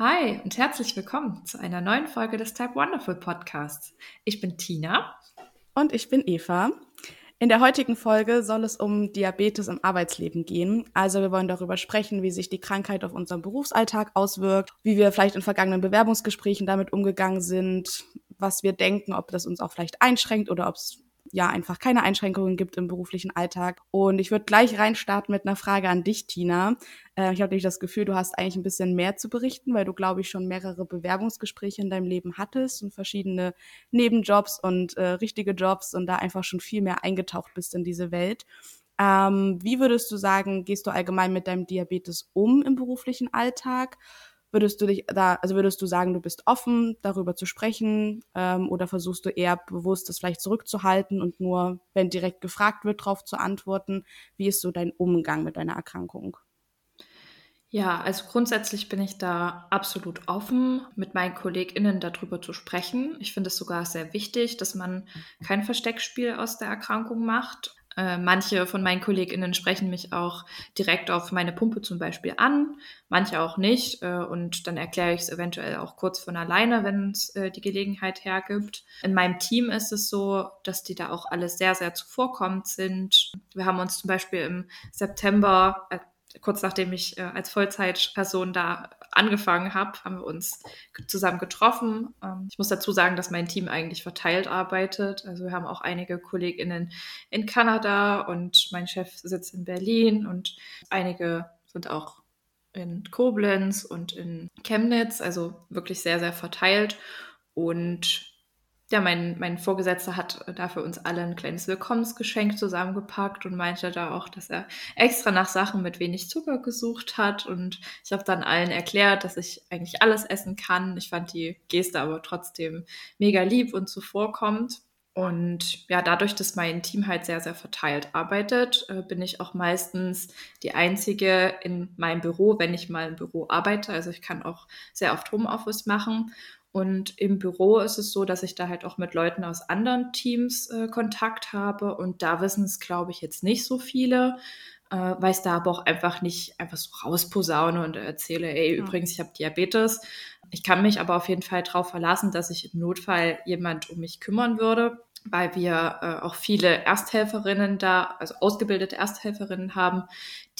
Hi und herzlich willkommen zu einer neuen Folge des Type Wonderful Podcasts. Ich bin Tina. Und ich bin Eva. In der heutigen Folge soll es um Diabetes im Arbeitsleben gehen. Also wir wollen darüber sprechen, wie sich die Krankheit auf unseren Berufsalltag auswirkt, wie wir vielleicht in vergangenen Bewerbungsgesprächen damit umgegangen sind, was wir denken, ob das uns auch vielleicht einschränkt oder ob es ja einfach keine Einschränkungen gibt im beruflichen Alltag. Und ich würde gleich reinstarten mit einer Frage an dich, Tina. Äh, ich habe nämlich das Gefühl, du hast eigentlich ein bisschen mehr zu berichten, weil du, glaube ich, schon mehrere Bewerbungsgespräche in deinem Leben hattest und verschiedene Nebenjobs und äh, richtige Jobs und da einfach schon viel mehr eingetaucht bist in diese Welt. Ähm, wie würdest du sagen, gehst du allgemein mit deinem Diabetes um im beruflichen Alltag? Würdest du dich da, also würdest du sagen, du bist offen, darüber zu sprechen, ähm, oder versuchst du eher bewusst, das vielleicht zurückzuhalten und nur, wenn direkt gefragt wird, darauf zu antworten? Wie ist so dein Umgang mit deiner Erkrankung? Ja, also grundsätzlich bin ich da absolut offen, mit meinen KollegInnen darüber zu sprechen. Ich finde es sogar sehr wichtig, dass man kein Versteckspiel aus der Erkrankung macht. Äh, manche von meinen KollegInnen sprechen mich auch direkt auf meine Pumpe zum Beispiel an, manche auch nicht. Äh, und dann erkläre ich es eventuell auch kurz von alleine, wenn es äh, die Gelegenheit hergibt. In meinem Team ist es so, dass die da auch alle sehr, sehr zuvorkommend sind. Wir haben uns zum Beispiel im September äh, kurz nachdem ich äh, als Vollzeitperson da angefangen habe, haben wir uns zusammen getroffen. Ähm, ich muss dazu sagen, dass mein Team eigentlich verteilt arbeitet. Also wir haben auch einige KollegInnen in Kanada und mein Chef sitzt in Berlin und einige sind auch in Koblenz und in Chemnitz, also wirklich sehr, sehr verteilt. Und ja, mein, mein Vorgesetzter hat da für uns alle ein kleines Willkommensgeschenk zusammengepackt und meinte da auch, dass er extra nach Sachen mit wenig Zucker gesucht hat. Und ich habe dann allen erklärt, dass ich eigentlich alles essen kann. Ich fand die Geste aber trotzdem mega lieb und zuvorkommend. Und ja, dadurch, dass mein Team halt sehr, sehr verteilt arbeitet, äh, bin ich auch meistens die Einzige in meinem Büro, wenn ich mal im Büro arbeite. Also ich kann auch sehr oft Homeoffice machen. Und im Büro ist es so, dass ich da halt auch mit Leuten aus anderen Teams äh, Kontakt habe. Und da wissen es, glaube ich, jetzt nicht so viele, äh, weil ich da aber auch einfach nicht einfach so rausposaune und erzähle, ey, ja. übrigens, ich habe Diabetes. Ich kann mich aber auf jeden Fall darauf verlassen, dass sich im Notfall jemand um mich kümmern würde, weil wir äh, auch viele Ersthelferinnen da, also ausgebildete Ersthelferinnen haben,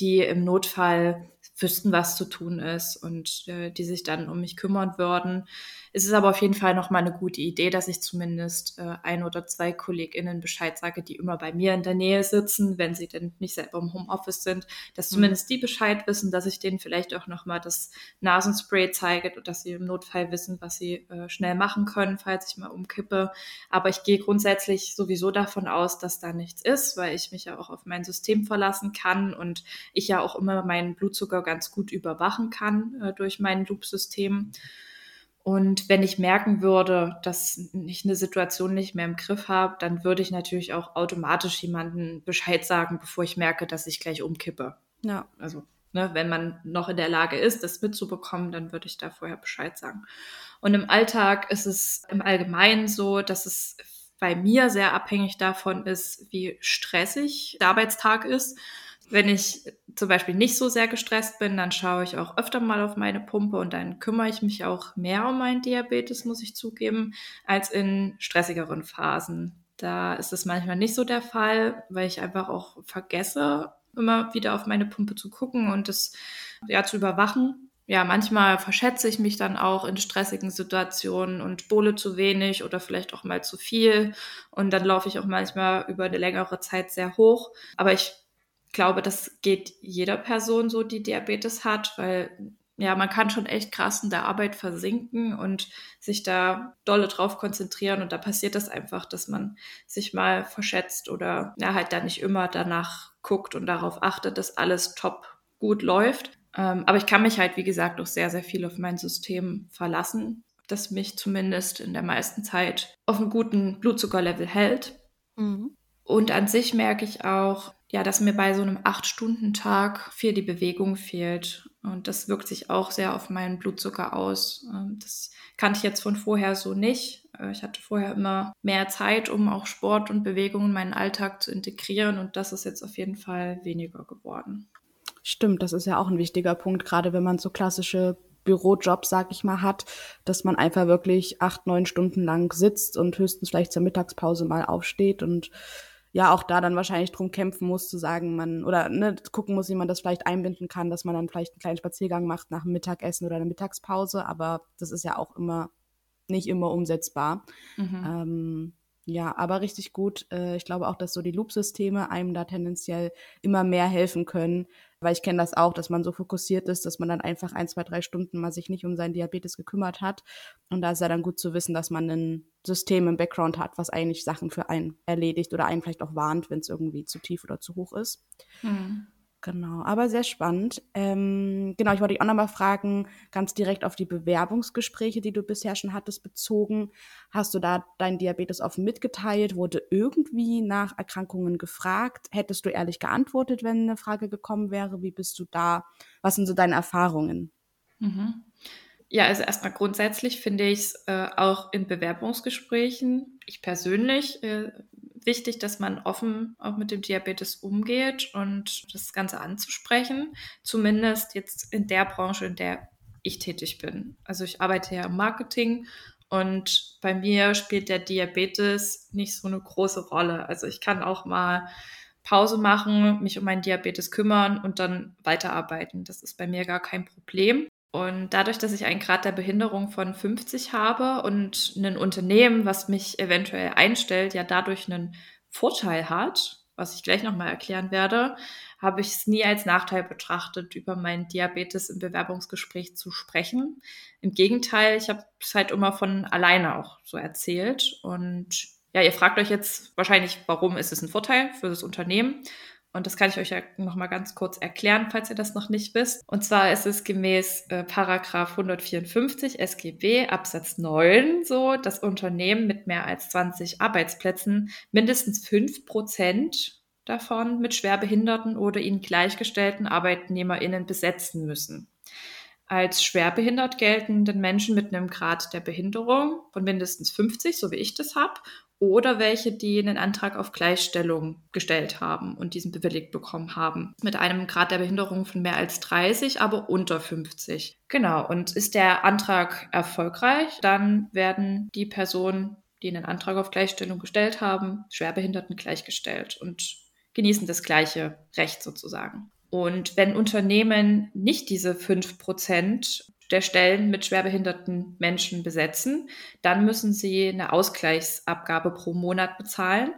die im Notfall wüssten, was zu tun ist und äh, die sich dann um mich kümmern würden. Es ist aber auf jeden Fall nochmal eine gute Idee, dass ich zumindest äh, ein oder zwei KollegInnen Bescheid sage, die immer bei mir in der Nähe sitzen, wenn sie denn nicht selber im Homeoffice sind, dass mhm. zumindest die Bescheid wissen, dass ich denen vielleicht auch nochmal das Nasenspray zeige und dass sie im Notfall wissen, was sie äh, schnell machen können, falls ich mal umkippe. Aber ich gehe grundsätzlich sowieso davon aus, dass da nichts ist, weil ich mich ja auch auf mein System verlassen kann und ich ja auch immer meinen Blutzucker ganz gut überwachen kann äh, durch mein Loop-System. Und wenn ich merken würde, dass ich eine Situation nicht mehr im Griff habe, dann würde ich natürlich auch automatisch jemanden Bescheid sagen, bevor ich merke, dass ich gleich umkippe. Ja. Also, ne, wenn man noch in der Lage ist, das mitzubekommen, dann würde ich da vorher Bescheid sagen. Und im Alltag ist es im Allgemeinen so, dass es bei mir sehr abhängig davon ist, wie stressig der Arbeitstag ist. Wenn ich zum Beispiel nicht so sehr gestresst bin, dann schaue ich auch öfter mal auf meine Pumpe und dann kümmere ich mich auch mehr um meinen Diabetes, muss ich zugeben, als in stressigeren Phasen. Da ist es manchmal nicht so der Fall, weil ich einfach auch vergesse, immer wieder auf meine Pumpe zu gucken und es ja zu überwachen. Ja, manchmal verschätze ich mich dann auch in stressigen Situationen und bohle zu wenig oder vielleicht auch mal zu viel. Und dann laufe ich auch manchmal über eine längere Zeit sehr hoch. Aber ich glaube, das geht jeder Person so, die Diabetes hat, weil ja, man kann schon echt krass in der Arbeit versinken und sich da dolle drauf konzentrieren und da passiert das einfach, dass man sich mal verschätzt oder ja, halt da nicht immer danach guckt und darauf achtet, dass alles top gut läuft. Ähm, aber ich kann mich halt, wie gesagt, auch sehr, sehr viel auf mein System verlassen, das mich zumindest in der meisten Zeit auf einem guten Blutzuckerlevel hält. Mhm. Und an sich merke ich auch, ja, dass mir bei so einem Acht-Stunden-Tag viel die Bewegung fehlt. Und das wirkt sich auch sehr auf meinen Blutzucker aus. Ähm, das kannte ich jetzt von vorher so nicht. Äh, ich hatte vorher immer mehr Zeit, um auch Sport und Bewegung in meinen Alltag zu integrieren. Und das ist jetzt auf jeden Fall weniger geworden. Stimmt, das ist ja auch ein wichtiger Punkt, gerade wenn man so klassische Bürojob, sag ich mal, hat, dass man einfach wirklich acht, neun Stunden lang sitzt und höchstens vielleicht zur Mittagspause mal aufsteht und ja auch da dann wahrscheinlich drum kämpfen muss zu sagen, man oder ne, gucken muss, wie man das vielleicht einbinden kann, dass man dann vielleicht einen kleinen Spaziergang macht nach dem Mittagessen oder einer Mittagspause, aber das ist ja auch immer nicht immer umsetzbar. Mhm. Ähm, ja, aber richtig gut. Äh, ich glaube auch, dass so die Loop-Systeme einem da tendenziell immer mehr helfen können, weil ich kenne das auch, dass man so fokussiert ist, dass man dann einfach ein, zwei, drei Stunden mal sich nicht um seinen Diabetes gekümmert hat. Und da ist ja dann gut zu wissen, dass man ein System im Background hat, was eigentlich Sachen für einen erledigt oder einen vielleicht auch warnt, wenn es irgendwie zu tief oder zu hoch ist. Mhm. Genau, aber sehr spannend. Ähm, genau, ich wollte dich auch nochmal fragen, ganz direkt auf die Bewerbungsgespräche, die du bisher schon hattest, bezogen. Hast du da deinen Diabetes offen mitgeteilt? Wurde irgendwie nach Erkrankungen gefragt? Hättest du ehrlich geantwortet, wenn eine Frage gekommen wäre? Wie bist du da? Was sind so deine Erfahrungen? Mhm. Ja, also erstmal grundsätzlich finde ich es äh, auch in Bewerbungsgesprächen, ich persönlich äh, wichtig, dass man offen auch mit dem Diabetes umgeht und das Ganze anzusprechen. Zumindest jetzt in der Branche, in der ich tätig bin. Also ich arbeite ja im Marketing und bei mir spielt der Diabetes nicht so eine große Rolle. Also ich kann auch mal Pause machen, mich um meinen Diabetes kümmern und dann weiterarbeiten. Das ist bei mir gar kein Problem. Und dadurch, dass ich einen Grad der Behinderung von 50 habe und ein Unternehmen, was mich eventuell einstellt, ja dadurch einen Vorteil hat, was ich gleich nochmal erklären werde, habe ich es nie als Nachteil betrachtet, über meinen Diabetes im Bewerbungsgespräch zu sprechen. Im Gegenteil, ich habe es halt immer von alleine auch so erzählt. Und ja, ihr fragt euch jetzt wahrscheinlich, warum ist es ein Vorteil für das Unternehmen? Und das kann ich euch ja noch mal ganz kurz erklären, falls ihr das noch nicht wisst. Und zwar ist es gemäß äh, Paragraph 154 SGB Absatz 9 so, dass Unternehmen mit mehr als 20 Arbeitsplätzen mindestens 5 Prozent davon mit schwerbehinderten oder ihnen gleichgestellten ArbeitnehmerInnen besetzen müssen. Als schwerbehindert geltenden Menschen mit einem Grad der Behinderung von mindestens 50, so wie ich das habe, oder welche, die einen Antrag auf Gleichstellung gestellt haben und diesen bewilligt bekommen haben. Mit einem Grad der Behinderung von mehr als 30, aber unter 50. Genau. Und ist der Antrag erfolgreich, dann werden die Personen, die einen Antrag auf Gleichstellung gestellt haben, Schwerbehinderten gleichgestellt und genießen das gleiche Recht sozusagen. Und wenn Unternehmen nicht diese 5 Prozent der Stellen mit schwerbehinderten Menschen besetzen, dann müssen sie eine Ausgleichsabgabe pro Monat bezahlen.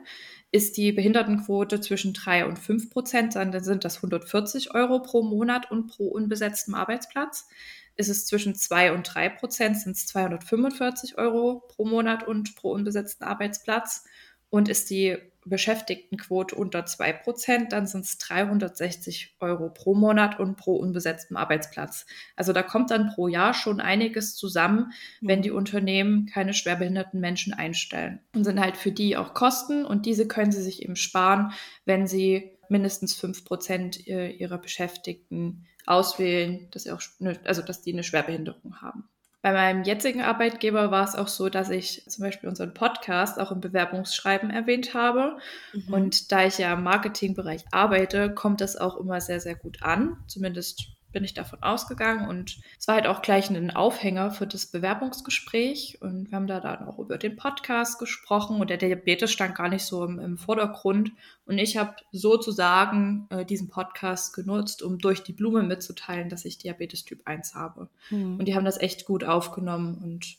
Ist die Behindertenquote zwischen drei und fünf Prozent, dann sind das 140 Euro pro Monat und pro unbesetztem Arbeitsplatz. Ist es zwischen zwei und drei Prozent, sind es 245 Euro pro Monat und pro unbesetzten Arbeitsplatz. Und ist die Beschäftigtenquote unter 2%, dann sind es 360 Euro pro Monat und pro unbesetztem Arbeitsplatz. Also da kommt dann pro Jahr schon einiges zusammen, wenn mhm. die Unternehmen keine schwerbehinderten Menschen einstellen. Und sind halt für die auch Kosten und diese können sie sich eben sparen, wenn sie mindestens 5% ihrer Beschäftigten auswählen, dass sie auch, also dass die eine Schwerbehinderung haben. Bei meinem jetzigen Arbeitgeber war es auch so, dass ich zum Beispiel unseren Podcast auch im Bewerbungsschreiben erwähnt habe. Mhm. Und da ich ja im Marketingbereich arbeite, kommt das auch immer sehr, sehr gut an. Zumindest bin ich davon ausgegangen und es war halt auch gleich ein Aufhänger für das Bewerbungsgespräch und wir haben da dann auch über den Podcast gesprochen und der Diabetes stand gar nicht so im, im Vordergrund und ich habe sozusagen äh, diesen Podcast genutzt, um durch die Blume mitzuteilen, dass ich Diabetes Typ 1 habe. Mhm. Und die haben das echt gut aufgenommen und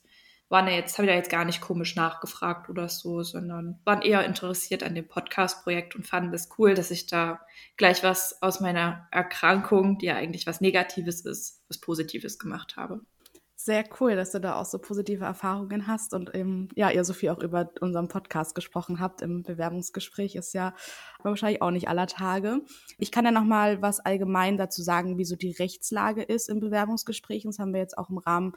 waren ja jetzt, habe ich da jetzt gar nicht komisch nachgefragt oder so, sondern waren eher interessiert an dem Podcast-Projekt und fanden es cool, dass ich da gleich was aus meiner Erkrankung, die ja eigentlich was Negatives ist, was Positives gemacht habe. Sehr cool, dass du da auch so positive Erfahrungen hast und eben, ja, ihr so viel auch über unseren Podcast gesprochen habt im Bewerbungsgespräch, ist ja wahrscheinlich auch nicht aller Tage. Ich kann ja noch mal was allgemein dazu sagen, wie so die Rechtslage ist im Bewerbungsgespräch. Das haben wir jetzt auch im Rahmen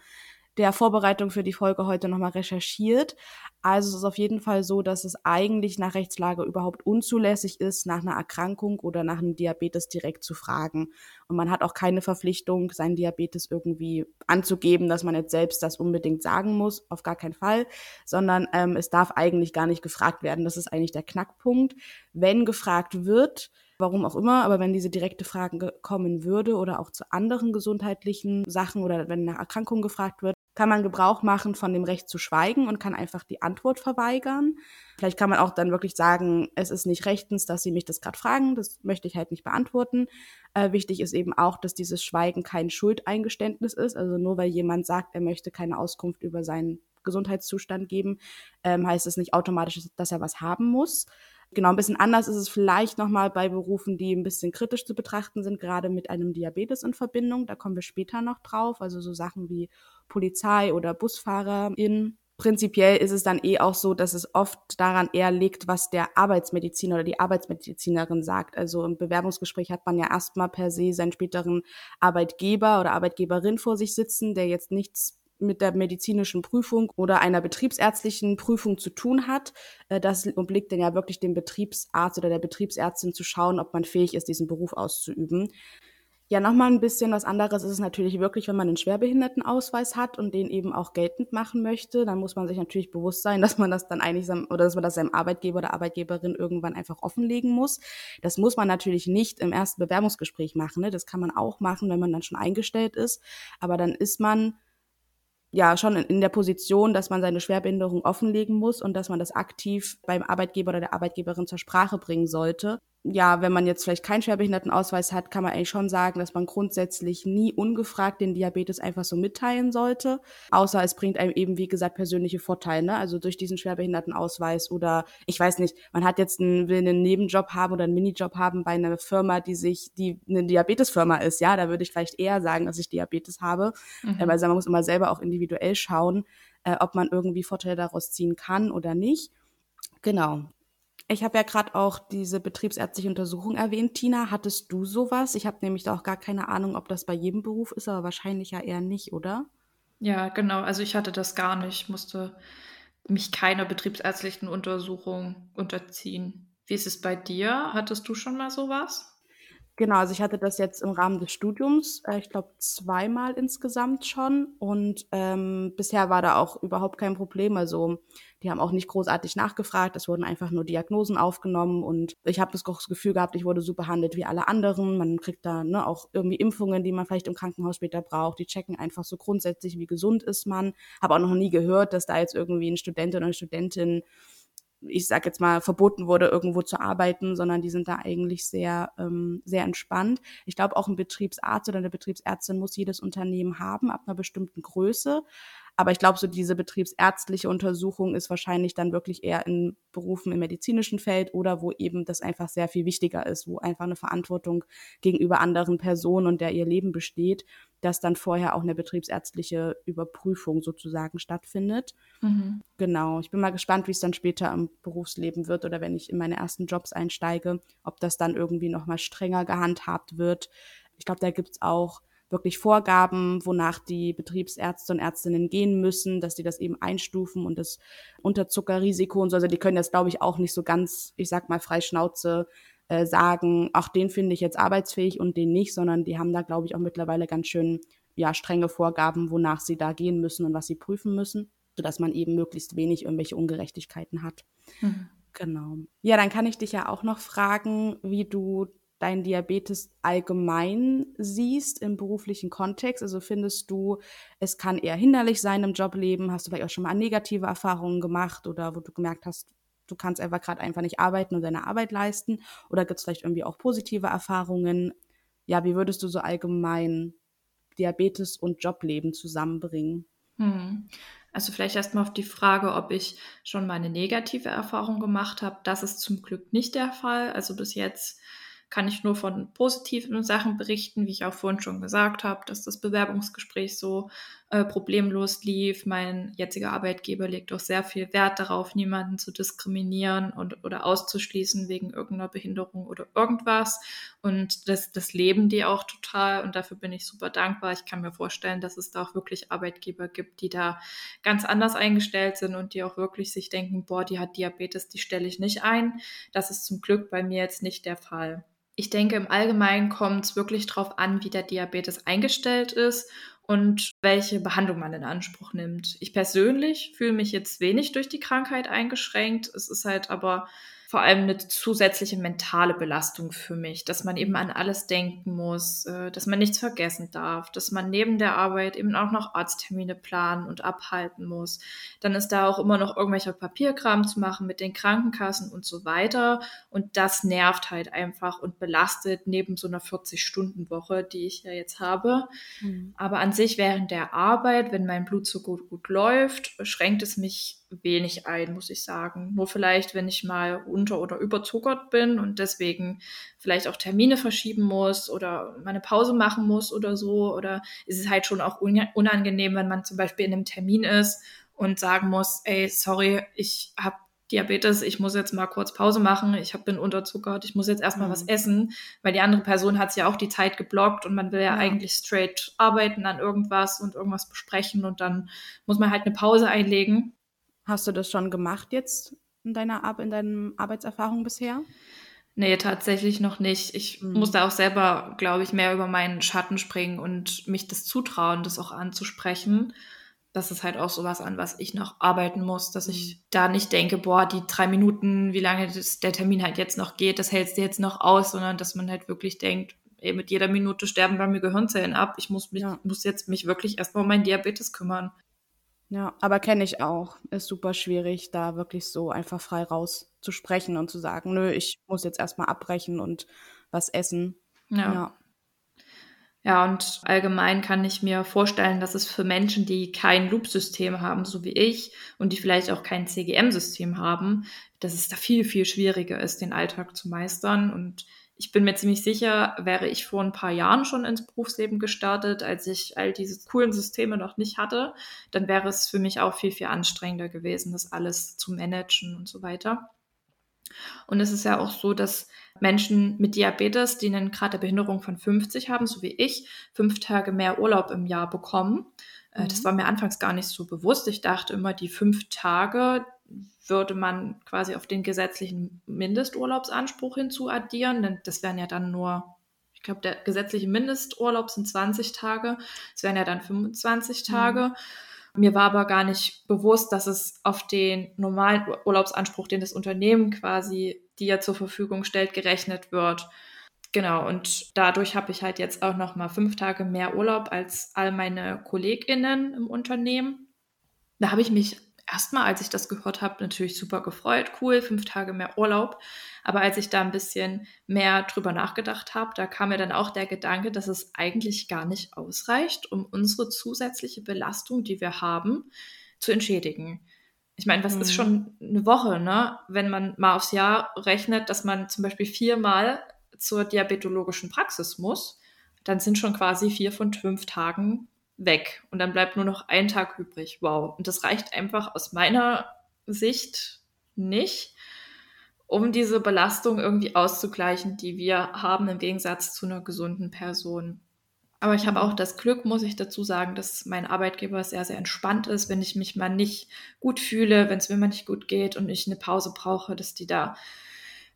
der Vorbereitung für die Folge heute nochmal recherchiert. Also es ist auf jeden Fall so, dass es eigentlich nach Rechtslage überhaupt unzulässig ist, nach einer Erkrankung oder nach einem Diabetes direkt zu fragen. Und man hat auch keine Verpflichtung, seinen Diabetes irgendwie anzugeben, dass man jetzt selbst das unbedingt sagen muss, auf gar keinen Fall, sondern ähm, es darf eigentlich gar nicht gefragt werden. Das ist eigentlich der Knackpunkt. Wenn gefragt wird, warum auch immer, aber wenn diese direkte Frage kommen würde oder auch zu anderen gesundheitlichen Sachen oder wenn nach Erkrankungen gefragt wird, kann man Gebrauch machen von dem Recht zu schweigen und kann einfach die Antwort verweigern. Vielleicht kann man auch dann wirklich sagen, es ist nicht rechtens, dass Sie mich das gerade fragen, das möchte ich halt nicht beantworten. Äh, wichtig ist eben auch, dass dieses Schweigen kein Schuldeingeständnis ist. Also nur weil jemand sagt, er möchte keine Auskunft über seinen Gesundheitszustand geben, ähm, heißt es nicht automatisch, dass er was haben muss. Genau, ein bisschen anders ist es vielleicht nochmal bei Berufen, die ein bisschen kritisch zu betrachten sind, gerade mit einem Diabetes in Verbindung. Da kommen wir später noch drauf. Also so Sachen wie Polizei oder BusfahrerInnen. Prinzipiell ist es dann eh auch so, dass es oft daran eher liegt, was der Arbeitsmediziner oder die Arbeitsmedizinerin sagt. Also im Bewerbungsgespräch hat man ja erstmal per se seinen späteren Arbeitgeber oder Arbeitgeberin vor sich sitzen, der jetzt nichts mit der medizinischen Prüfung oder einer betriebsärztlichen Prüfung zu tun hat. Äh, das obliegt dann ja wirklich dem Betriebsarzt oder der Betriebsärztin zu schauen, ob man fähig ist, diesen Beruf auszuüben. Ja, nochmal ein bisschen was anderes ist es natürlich wirklich, wenn man einen Schwerbehindertenausweis hat und den eben auch geltend machen möchte, dann muss man sich natürlich bewusst sein, dass man das dann eigentlich oder dass man das seinem Arbeitgeber oder Arbeitgeberin irgendwann einfach offenlegen muss. Das muss man natürlich nicht im ersten Bewerbungsgespräch machen. Ne? Das kann man auch machen, wenn man dann schon eingestellt ist. Aber dann ist man ja schon in, der Position, dass man seine Schwerbehinderung offenlegen muss und dass man das aktiv beim Arbeitgeber oder der Arbeitgeberin zur Sprache bringen sollte ja, wenn man jetzt vielleicht keinen Schwerbehindertenausweis hat, kann man eigentlich schon sagen, dass man grundsätzlich nie ungefragt den Diabetes einfach so mitteilen sollte. Außer es bringt einem eben, wie gesagt, persönliche Vorteile. Ne? Also durch diesen Schwerbehindertenausweis oder ich weiß nicht, man hat jetzt einen, will einen Nebenjob haben oder einen Minijob haben bei einer Firma, die sich, die eine Diabetesfirma ist. Ja, da würde ich vielleicht eher sagen, dass ich Diabetes habe. Mhm. Äh, also man muss immer selber auch individuell schauen, äh, ob man irgendwie Vorteile daraus ziehen kann oder nicht. Genau. Ich habe ja gerade auch diese betriebsärztliche Untersuchung erwähnt. Tina, hattest du sowas? Ich habe nämlich da auch gar keine Ahnung, ob das bei jedem Beruf ist, aber wahrscheinlich ja eher nicht, oder? Ja, genau. Also ich hatte das gar nicht. Ich musste mich keiner betriebsärztlichen Untersuchung unterziehen. Wie ist es bei dir? Hattest du schon mal sowas? Genau, also ich hatte das jetzt im Rahmen des Studiums, äh, ich glaube zweimal insgesamt schon und ähm, bisher war da auch überhaupt kein Problem. Also die haben auch nicht großartig nachgefragt, es wurden einfach nur Diagnosen aufgenommen und ich habe das Gefühl gehabt, ich wurde so behandelt wie alle anderen. Man kriegt da ne, auch irgendwie Impfungen, die man vielleicht im Krankenhaus später braucht. Die checken einfach so grundsätzlich, wie gesund ist man. Habe auch noch nie gehört, dass da jetzt irgendwie ein Student oder eine Studentin ich sag jetzt mal, verboten wurde, irgendwo zu arbeiten, sondern die sind da eigentlich sehr, ähm, sehr entspannt. Ich glaube, auch ein Betriebsarzt oder eine Betriebsärztin muss jedes Unternehmen haben, ab einer bestimmten Größe. Aber ich glaube, so diese betriebsärztliche Untersuchung ist wahrscheinlich dann wirklich eher in Berufen im medizinischen Feld oder wo eben das einfach sehr viel wichtiger ist, wo einfach eine Verantwortung gegenüber anderen Personen und der ihr Leben besteht, dass dann vorher auch eine betriebsärztliche Überprüfung sozusagen stattfindet. Mhm. Genau. Ich bin mal gespannt, wie es dann später im Berufsleben wird oder wenn ich in meine ersten Jobs einsteige, ob das dann irgendwie nochmal strenger gehandhabt wird. Ich glaube, da gibt's auch wirklich Vorgaben, wonach die Betriebsärzte und Ärztinnen gehen müssen, dass die das eben einstufen und das Unterzuckerrisiko und so. Also die können das, glaube ich, auch nicht so ganz, ich sag mal, frei Schnauze äh, sagen, ach, den finde ich jetzt arbeitsfähig und den nicht, sondern die haben da, glaube ich, auch mittlerweile ganz schön ja, strenge Vorgaben, wonach sie da gehen müssen und was sie prüfen müssen, sodass man eben möglichst wenig irgendwelche Ungerechtigkeiten hat. Mhm. Genau. Ja, dann kann ich dich ja auch noch fragen, wie du deinen Diabetes allgemein siehst im beruflichen Kontext? Also findest du, es kann eher hinderlich sein im Jobleben? Hast du vielleicht auch schon mal negative Erfahrungen gemacht oder wo du gemerkt hast, du kannst einfach gerade einfach nicht arbeiten und deine Arbeit leisten? Oder gibt es vielleicht irgendwie auch positive Erfahrungen? Ja, wie würdest du so allgemein Diabetes und Jobleben zusammenbringen? Hm. Also vielleicht erstmal auf die Frage, ob ich schon mal eine negative Erfahrung gemacht habe. Das ist zum Glück nicht der Fall. Also bis jetzt kann ich nur von positiven Sachen berichten, wie ich auch vorhin schon gesagt habe, dass das Bewerbungsgespräch so äh, problemlos lief. Mein jetziger Arbeitgeber legt auch sehr viel Wert darauf, niemanden zu diskriminieren und oder auszuschließen wegen irgendeiner Behinderung oder irgendwas. Und das, das leben die auch total und dafür bin ich super dankbar. Ich kann mir vorstellen, dass es da auch wirklich Arbeitgeber gibt, die da ganz anders eingestellt sind und die auch wirklich sich denken, boah, die hat Diabetes, die stelle ich nicht ein. Das ist zum Glück bei mir jetzt nicht der Fall. Ich denke, im Allgemeinen kommt es wirklich darauf an, wie der Diabetes eingestellt ist und welche Behandlung man in Anspruch nimmt. Ich persönlich fühle mich jetzt wenig durch die Krankheit eingeschränkt. Es ist halt aber vor allem eine zusätzliche mentale Belastung für mich, dass man eben an alles denken muss, äh, dass man nichts vergessen darf, dass man neben der Arbeit eben auch noch Arzttermine planen und abhalten muss. Dann ist da auch immer noch irgendwelcher Papierkram zu machen mit den Krankenkassen und so weiter. Und das nervt halt einfach und belastet neben so einer 40-Stunden-Woche, die ich ja jetzt habe. Mhm. Aber an sich während der Arbeit, wenn mein Blutzucker gut, gut läuft, schränkt es mich wenig ein, muss ich sagen. Nur vielleicht, wenn ich mal unter- oder überzuckert bin und deswegen vielleicht auch Termine verschieben muss oder meine Pause machen muss oder so. Oder ist es halt schon auch unangenehm, wenn man zum Beispiel in einem Termin ist und sagen muss, ey, sorry, ich habe Diabetes, ich muss jetzt mal kurz Pause machen, ich hab, bin unterzuckert, ich muss jetzt erstmal mhm. was essen, weil die andere Person hat ja auch die Zeit geblockt und man will ja, ja, eigentlich straight arbeiten an irgendwas und irgendwas besprechen und dann muss man halt eine Pause einlegen. Hast du das schon gemacht jetzt in deiner Ar in deinen Arbeitserfahrung bisher? Nee, tatsächlich noch nicht. Ich mhm. muss da auch selber, glaube ich, mehr über meinen Schatten springen und mich das zutrauen, das auch anzusprechen. Das ist halt auch sowas an, was ich noch arbeiten muss, dass ich mhm. da nicht denke, boah, die drei Minuten, wie lange das, der Termin halt jetzt noch geht, das hältst du jetzt noch aus, sondern dass man halt wirklich denkt, ey, mit jeder Minute sterben bei mir Gehirnzellen ab. Ich muss mich, ja. muss jetzt mich wirklich erstmal um meinen Diabetes kümmern. Ja, aber kenne ich auch. Ist super schwierig, da wirklich so einfach frei raus zu sprechen und zu sagen, nö, ich muss jetzt erstmal abbrechen und was essen. Ja. ja. Ja, und allgemein kann ich mir vorstellen, dass es für Menschen, die kein Loop-System haben, so wie ich, und die vielleicht auch kein CGM-System haben, dass es da viel, viel schwieriger ist, den Alltag zu meistern. Und ich bin mir ziemlich sicher, wäre ich vor ein paar Jahren schon ins Berufsleben gestartet, als ich all diese coolen Systeme noch nicht hatte, dann wäre es für mich auch viel, viel anstrengender gewesen, das alles zu managen und so weiter. Und es ist ja auch so, dass Menschen mit Diabetes, die einen Grad der Behinderung von 50 haben, so wie ich, fünf Tage mehr Urlaub im Jahr bekommen. Äh, mhm. Das war mir anfangs gar nicht so bewusst. Ich dachte immer, die fünf Tage, würde man quasi auf den gesetzlichen Mindesturlaubsanspruch hinzuaddieren, denn das wären ja dann nur, ich glaube, der gesetzliche Mindesturlaub sind 20 Tage, es wären ja dann 25 mhm. Tage. Mhm. Mir war aber gar nicht bewusst, dass es auf den normalen Urlaubsanspruch, den das Unternehmen quasi dir zur Verfügung stellt, gerechnet wird. Genau, und dadurch habe ich halt jetzt auch noch mal fünf Tage mehr Urlaub als all meine KollegInnen im Unternehmen. Da habe ich mich erstmal, als ich das gehört habe, natürlich super gefreut. Cool, fünf Tage mehr Urlaub. Aber als ich da ein bisschen mehr drüber nachgedacht habe, da kam mir dann auch der Gedanke, dass es eigentlich gar nicht ausreicht, um unsere zusätzliche Belastung, die wir haben, zu entschädigen. Ich meine, was mhm. ist schon eine Woche, ne? Wenn man mal aufs Jahr rechnet, dass man zum Beispiel viermal zur diabetologischen Praxis muss, dann sind schon quasi vier von fünf Tagen weg und dann bleibt nur noch ein Tag übrig. Wow. Und das reicht einfach aus meiner Sicht nicht, um diese Belastung irgendwie auszugleichen, die wir haben im Gegensatz zu einer gesunden Person. Aber ich habe auch das Glück, muss ich dazu sagen, dass mein Arbeitgeber sehr, sehr entspannt ist, wenn ich mich mal nicht gut fühle, wenn es mir mal nicht gut geht und ich eine Pause brauche, dass die da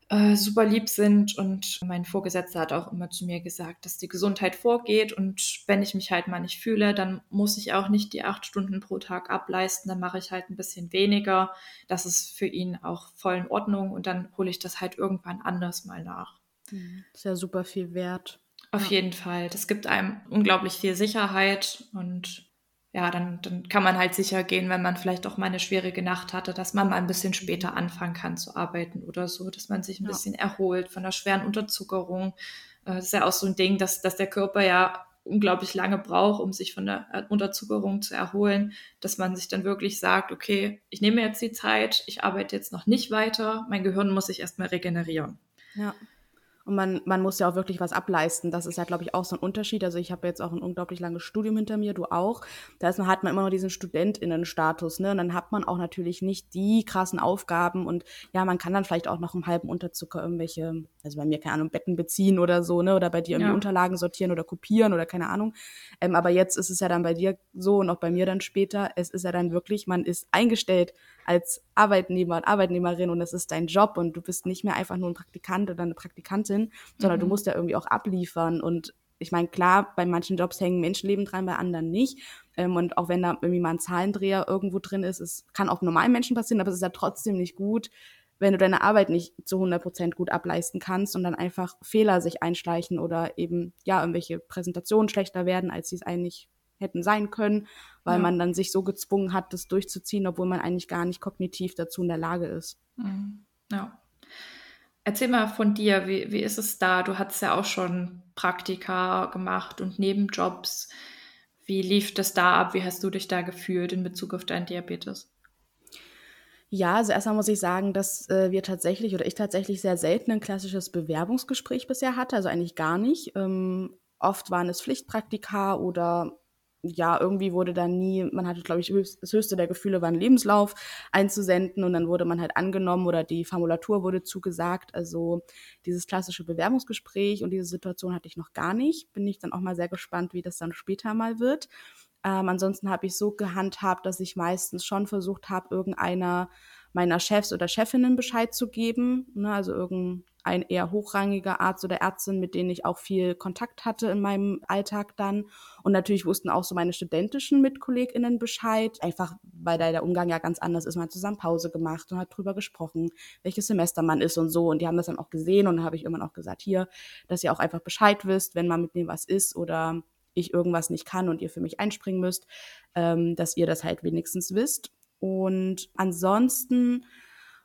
äh, super lieb sind. Und mein Vorgesetzter hat auch immer zu mir gesagt, dass die Gesundheit vorgeht. Und wenn ich mich halt mal nicht fühle, dann muss ich auch nicht die acht Stunden pro Tag ableisten. Dann mache ich halt ein bisschen weniger. Das ist für ihn auch voll in Ordnung. Und dann hole ich das halt irgendwann anders mal nach. Mhm. ist ja super viel wert. Auf ja. jeden Fall. Das gibt einem unglaublich viel Sicherheit und ja, dann, dann kann man halt sicher gehen, wenn man vielleicht auch mal eine schwierige Nacht hatte, dass man mal ein bisschen später anfangen kann zu arbeiten oder so, dass man sich ein ja. bisschen erholt von der schweren Unterzuckerung. Äh, das ist ja auch so ein Ding, dass, dass der Körper ja unglaublich lange braucht, um sich von der äh, Unterzuckerung zu erholen, dass man sich dann wirklich sagt, okay, ich nehme jetzt die Zeit, ich arbeite jetzt noch nicht weiter, mein Gehirn muss sich erstmal regenerieren. Ja. Und man, man muss ja auch wirklich was ableisten. Das ist ja, glaube ich, auch so ein Unterschied. Also ich habe jetzt auch ein unglaublich langes Studium hinter mir, du auch. Da ist, hat man immer noch diesen StudentInnen-Status, ne? Und dann hat man auch natürlich nicht die krassen Aufgaben und ja, man kann dann vielleicht auch noch im halben Unterzucker irgendwelche, also bei mir, keine Ahnung, Betten beziehen oder so, ne? Oder bei dir irgendwie ja. Unterlagen sortieren oder kopieren oder keine Ahnung. Ähm, aber jetzt ist es ja dann bei dir so und auch bei mir dann später. Es ist ja dann wirklich, man ist eingestellt als Arbeitnehmer und Arbeitnehmerin und es ist dein Job und du bist nicht mehr einfach nur ein Praktikant oder eine Praktikantin, sondern mhm. du musst ja irgendwie auch abliefern und ich meine, klar, bei manchen Jobs hängen Menschenleben dran, bei anderen nicht. Ähm, und auch wenn da irgendwie mal ein Zahlendreher irgendwo drin ist, es kann auch normalen Menschen passieren, aber es ist ja trotzdem nicht gut, wenn du deine Arbeit nicht zu 100 Prozent gut ableisten kannst und dann einfach Fehler sich einschleichen oder eben, ja, irgendwelche Präsentationen schlechter werden, als sie es eigentlich hätten sein können, weil ja. man dann sich so gezwungen hat, das durchzuziehen, obwohl man eigentlich gar nicht kognitiv dazu in der Lage ist. Mhm. Ja. Erzähl mal von dir, wie, wie ist es da? Du hattest ja auch schon Praktika gemacht und Nebenjobs. Wie lief das da ab? Wie hast du dich da gefühlt in Bezug auf deinen Diabetes? Ja, also erstmal muss ich sagen, dass äh, wir tatsächlich oder ich tatsächlich sehr selten ein klassisches Bewerbungsgespräch bisher hatte, also eigentlich gar nicht. Ähm, oft waren es Pflichtpraktika oder ja, irgendwie wurde dann nie, man hatte, glaube ich, das höchste der Gefühle war ein Lebenslauf einzusenden und dann wurde man halt angenommen oder die Formulatur wurde zugesagt. Also dieses klassische Bewerbungsgespräch und diese Situation hatte ich noch gar nicht. Bin ich dann auch mal sehr gespannt, wie das dann später mal wird. Ähm, ansonsten habe ich so gehandhabt, dass ich meistens schon versucht habe, irgendeiner meiner Chefs oder Chefinnen Bescheid zu geben. Ne, also irgendein eher hochrangiger Arzt oder Ärztin, mit denen ich auch viel Kontakt hatte in meinem Alltag dann. Und natürlich wussten auch so meine studentischen MitkollegInnen Bescheid. Einfach, weil da der Umgang ja ganz anders ist. Man hat zusammen Pause gemacht und hat drüber gesprochen, welches Semester man ist und so. Und die haben das dann auch gesehen und habe ich immer auch gesagt, hier, dass ihr auch einfach Bescheid wisst, wenn mal mit mir was ist oder ich irgendwas nicht kann und ihr für mich einspringen müsst, ähm, dass ihr das halt wenigstens wisst. Und ansonsten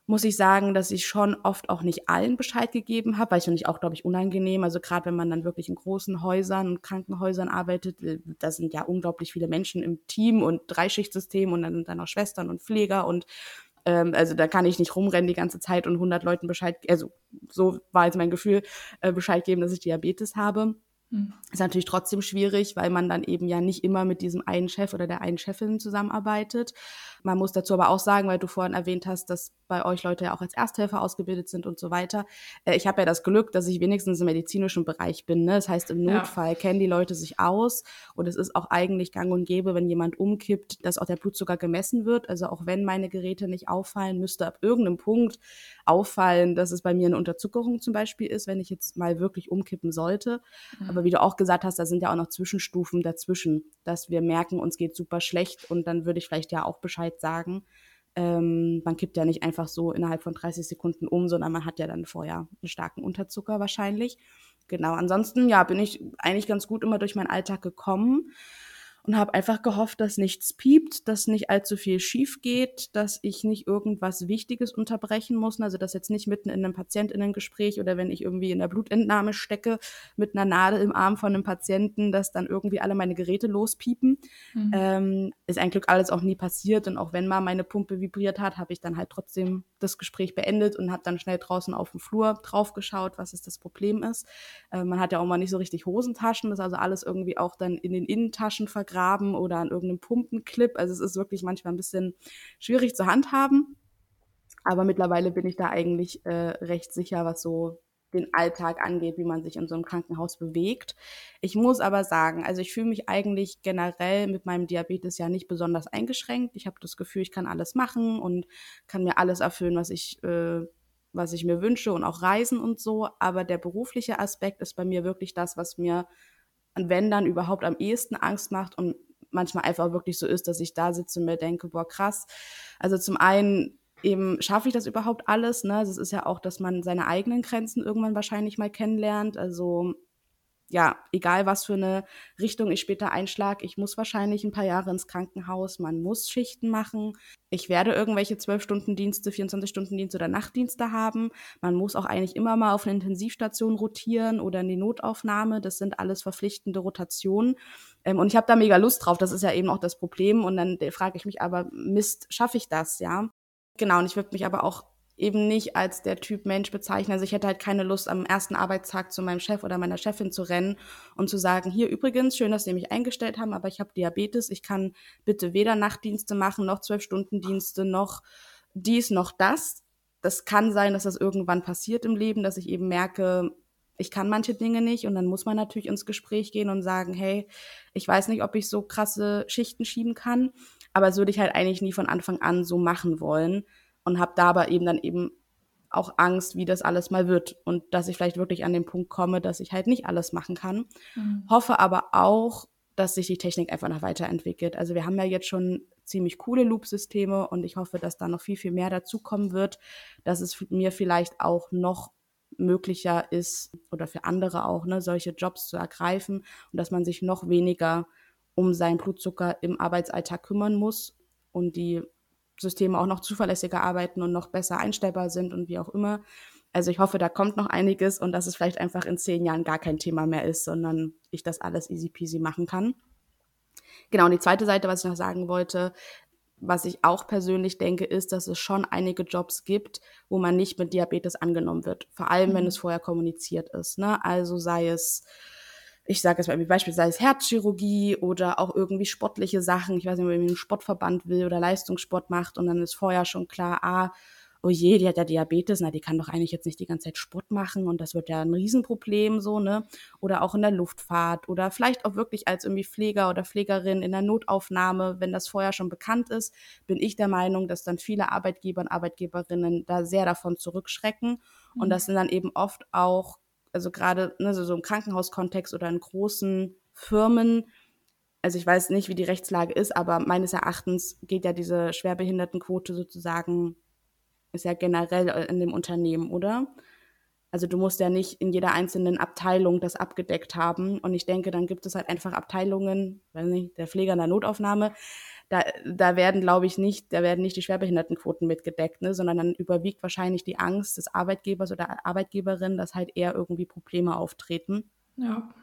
muss ich sagen, dass ich schon oft auch nicht allen Bescheid gegeben habe, weil ich finde ich auch, glaube ich, unangenehm. Also gerade wenn man dann wirklich in großen Häusern und Krankenhäusern arbeitet, äh, da sind ja unglaublich viele Menschen im Team und Dreischichtsystem und dann sind dann noch Schwestern und Pfleger und ähm, also da kann ich nicht rumrennen die ganze Zeit und 100 Leuten Bescheid, also so war jetzt mein Gefühl, äh, Bescheid geben, dass ich Diabetes habe. Mhm. Ist natürlich trotzdem schwierig, weil man dann eben ja nicht immer mit diesem einen Chef oder der einen Chefin zusammenarbeitet. Man muss dazu aber auch sagen, weil du vorhin erwähnt hast, dass bei euch Leute ja auch als Ersthelfer ausgebildet sind und so weiter. Äh, ich habe ja das Glück, dass ich wenigstens im medizinischen Bereich bin. Ne? Das heißt, im Notfall ja. kennen die Leute sich aus und es ist auch eigentlich gang und gäbe, wenn jemand umkippt, dass auch der Blutzucker gemessen wird. Also auch wenn meine Geräte nicht auffallen, müsste ab irgendeinem Punkt auffallen, dass es bei mir eine Unterzuckerung zum Beispiel ist, wenn ich jetzt mal wirklich umkippen sollte. Mhm. Aber wie du auch gesagt hast, da sind ja auch noch Zwischenstufen dazwischen, dass wir merken, uns geht super schlecht und dann würde ich vielleicht ja auch Bescheid sagen. Ähm, man kippt ja nicht einfach so innerhalb von 30 Sekunden um, sondern man hat ja dann vorher einen starken Unterzucker wahrscheinlich. Genau, ansonsten ja, bin ich eigentlich ganz gut immer durch meinen Alltag gekommen und habe einfach gehofft, dass nichts piept, dass nicht allzu viel schief geht, dass ich nicht irgendwas Wichtiges unterbrechen muss. Also dass jetzt nicht mitten in einem Patientinnengespräch oder wenn ich irgendwie in der Blutentnahme stecke mit einer Nadel im Arm von einem Patienten, dass dann irgendwie alle meine Geräte lospiepen. Mhm. Ähm, ist ein Glück alles auch nie passiert und auch wenn mal meine Pumpe vibriert hat, habe ich dann halt trotzdem das Gespräch beendet und habe dann schnell draußen auf dem Flur draufgeschaut, was ist das Problem ist. Äh, man hat ja auch mal nicht so richtig Hosentaschen, das ist also alles irgendwie auch dann in den Innentaschen vergraben Graben oder an irgendeinem Pumpenclip. Also es ist wirklich manchmal ein bisschen schwierig zu handhaben. Aber mittlerweile bin ich da eigentlich äh, recht sicher, was so den Alltag angeht, wie man sich in so einem Krankenhaus bewegt. Ich muss aber sagen, also ich fühle mich eigentlich generell mit meinem Diabetes ja nicht besonders eingeschränkt. Ich habe das Gefühl, ich kann alles machen und kann mir alles erfüllen, was ich, äh, was ich mir wünsche und auch reisen und so. Aber der berufliche Aspekt ist bei mir wirklich das, was mir wenn dann überhaupt am ehesten Angst macht und manchmal einfach wirklich so ist, dass ich da sitze und mir denke, boah, krass. Also zum einen eben schaffe ich das überhaupt alles, ne? Das ist ja auch, dass man seine eigenen Grenzen irgendwann wahrscheinlich mal kennenlernt. Also ja, egal was für eine Richtung ich später einschlage, ich muss wahrscheinlich ein paar Jahre ins Krankenhaus, man muss Schichten machen. Ich werde irgendwelche 12-Stunden-Dienste, 24-Stunden-Dienste oder Nachtdienste haben. Man muss auch eigentlich immer mal auf eine Intensivstation rotieren oder in die Notaufnahme. Das sind alles verpflichtende Rotationen. Ähm, und ich habe da mega Lust drauf. Das ist ja eben auch das Problem. Und dann frage ich mich aber, Mist, schaffe ich das, ja? Genau, und ich würde mich aber auch eben nicht als der Typ Mensch bezeichnen. Also ich hätte halt keine Lust, am ersten Arbeitstag zu meinem Chef oder meiner Chefin zu rennen und zu sagen, hier übrigens, schön, dass Sie mich eingestellt haben, aber ich habe Diabetes, ich kann bitte weder Nachtdienste machen, noch zwölf Stunden Dienste, noch dies, noch das. Das kann sein, dass das irgendwann passiert im Leben, dass ich eben merke, ich kann manche Dinge nicht und dann muss man natürlich ins Gespräch gehen und sagen, hey, ich weiß nicht, ob ich so krasse Schichten schieben kann, aber das würde ich halt eigentlich nie von Anfang an so machen wollen und habe da aber eben dann eben auch Angst, wie das alles mal wird und dass ich vielleicht wirklich an den Punkt komme, dass ich halt nicht alles machen kann. Mhm. Hoffe aber auch, dass sich die Technik einfach noch weiterentwickelt. Also wir haben ja jetzt schon ziemlich coole Loop-Systeme und ich hoffe, dass da noch viel, viel mehr dazukommen wird, dass es mir vielleicht auch noch möglicher ist oder für andere auch, ne, solche Jobs zu ergreifen und dass man sich noch weniger um seinen Blutzucker im Arbeitsalltag kümmern muss und die Systeme auch noch zuverlässiger arbeiten und noch besser einstellbar sind und wie auch immer. Also ich hoffe, da kommt noch einiges und dass es vielleicht einfach in zehn Jahren gar kein Thema mehr ist, sondern ich das alles easy peasy machen kann. Genau, und die zweite Seite, was ich noch sagen wollte, was ich auch persönlich denke, ist, dass es schon einige Jobs gibt, wo man nicht mit Diabetes angenommen wird. Vor allem, mhm. wenn es vorher kommuniziert ist. Ne? Also sei es, ich sage jetzt mal beispielsweise Herzchirurgie oder auch irgendwie sportliche Sachen. Ich weiß nicht, wenn man einen Sportverband will oder Leistungssport macht und dann ist vorher schon klar, ah, oh je, die hat ja Diabetes, na, die kann doch eigentlich jetzt nicht die ganze Zeit Sport machen und das wird ja ein Riesenproblem, so, ne? Oder auch in der Luftfahrt oder vielleicht auch wirklich als irgendwie Pfleger oder Pflegerin in der Notaufnahme, wenn das vorher schon bekannt ist, bin ich der Meinung, dass dann viele Arbeitgeber und Arbeitgeberinnen da sehr davon zurückschrecken. Mhm. Und das sind dann eben oft auch, also gerade ne, so, so im Krankenhauskontext oder in großen Firmen, also ich weiß nicht, wie die Rechtslage ist, aber meines Erachtens geht ja diese Schwerbehindertenquote sozusagen ist ja generell äh, in dem Unternehmen, oder? Also du musst ja nicht in jeder einzelnen Abteilung das abgedeckt haben. Und ich denke, dann gibt es halt einfach Abteilungen, weiß nicht, der Pfleger in der Notaufnahme, da, da werden, glaube ich, nicht, da werden nicht die Schwerbehindertenquoten mitgedeckt, ne, sondern dann überwiegt wahrscheinlich die Angst des Arbeitgebers oder Arbeitgeberin, dass halt eher irgendwie Probleme auftreten. Ja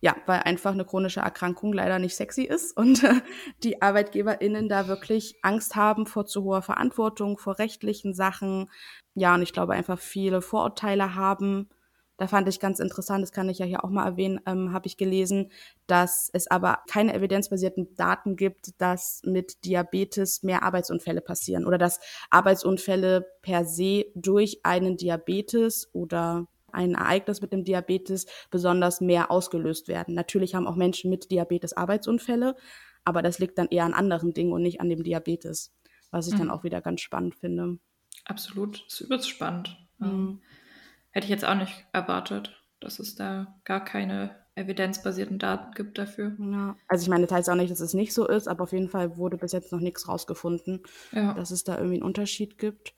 ja, weil einfach eine chronische Erkrankung leider nicht sexy ist und äh, die ArbeitgeberInnen da wirklich Angst haben vor zu hoher Verantwortung, vor rechtlichen Sachen. Ja, und ich glaube einfach viele Vorurteile haben. Da fand ich ganz interessant, das kann ich ja hier auch mal erwähnen, ähm, habe ich gelesen, dass es aber keine evidenzbasierten Daten gibt, dass mit Diabetes mehr Arbeitsunfälle passieren oder dass Arbeitsunfälle per se durch einen Diabetes oder ein Ereignis mit dem Diabetes besonders mehr ausgelöst werden. Natürlich haben auch Menschen mit Diabetes Arbeitsunfälle, aber das liegt dann eher an anderen Dingen und nicht an dem Diabetes, was ich mhm. dann auch wieder ganz spannend finde. Absolut, ist übelst spannend. Mhm. Hätte ich jetzt auch nicht erwartet, dass es da gar keine evidenzbasierten Daten gibt dafür. Ja, also ich meine, das heißt auch nicht, dass es nicht so ist, aber auf jeden Fall wurde bis jetzt noch nichts rausgefunden, ja. dass es da irgendwie einen Unterschied gibt.